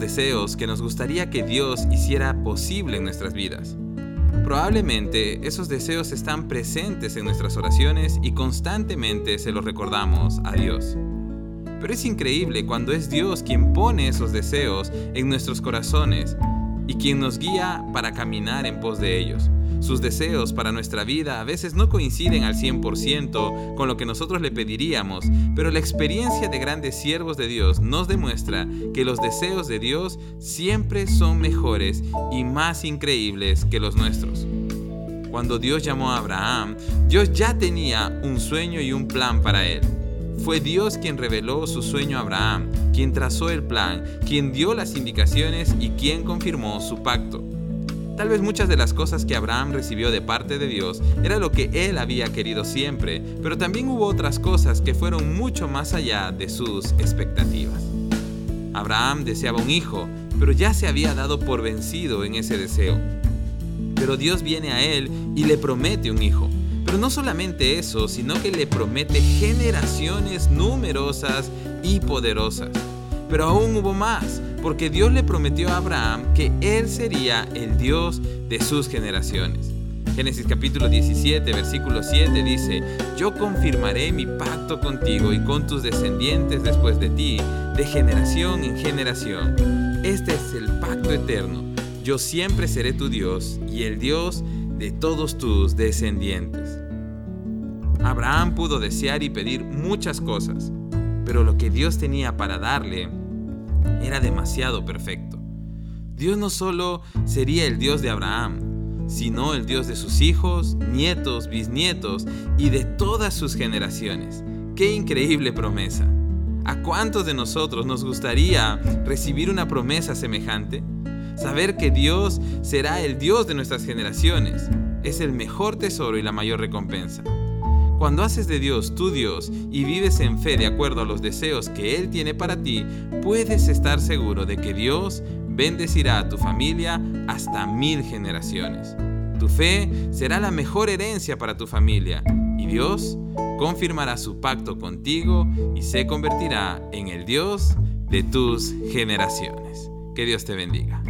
deseos que nos gustaría que Dios hiciera posible en nuestras vidas. Probablemente esos deseos están presentes en nuestras oraciones y constantemente se los recordamos a Dios. Pero es increíble cuando es Dios quien pone esos deseos en nuestros corazones y quien nos guía para caminar en pos de ellos. Sus deseos para nuestra vida a veces no coinciden al 100% con lo que nosotros le pediríamos, pero la experiencia de grandes siervos de Dios nos demuestra que los deseos de Dios siempre son mejores y más increíbles que los nuestros. Cuando Dios llamó a Abraham, Dios ya tenía un sueño y un plan para él. Fue Dios quien reveló su sueño a Abraham, quien trazó el plan, quien dio las indicaciones y quien confirmó su pacto. Tal vez muchas de las cosas que Abraham recibió de parte de Dios era lo que él había querido siempre, pero también hubo otras cosas que fueron mucho más allá de sus expectativas. Abraham deseaba un hijo, pero ya se había dado por vencido en ese deseo. Pero Dios viene a él y le promete un hijo. Pero no solamente eso, sino que le promete generaciones numerosas y poderosas. Pero aún hubo más, porque Dios le prometió a Abraham que él sería el Dios de sus generaciones. Génesis capítulo 17, versículo 7 dice, Yo confirmaré mi pacto contigo y con tus descendientes después de ti, de generación en generación. Este es el pacto eterno. Yo siempre seré tu Dios y el Dios de todos tus descendientes. Abraham pudo desear y pedir muchas cosas, pero lo que Dios tenía para darle era demasiado perfecto. Dios no solo sería el Dios de Abraham, sino el Dios de sus hijos, nietos, bisnietos y de todas sus generaciones. ¡Qué increíble promesa! ¿A cuántos de nosotros nos gustaría recibir una promesa semejante? Saber que Dios será el Dios de nuestras generaciones es el mejor tesoro y la mayor recompensa. Cuando haces de Dios tu Dios y vives en fe de acuerdo a los deseos que Él tiene para ti, puedes estar seguro de que Dios bendecirá a tu familia hasta mil generaciones. Tu fe será la mejor herencia para tu familia y Dios confirmará su pacto contigo y se convertirá en el Dios de tus generaciones. Que Dios te bendiga.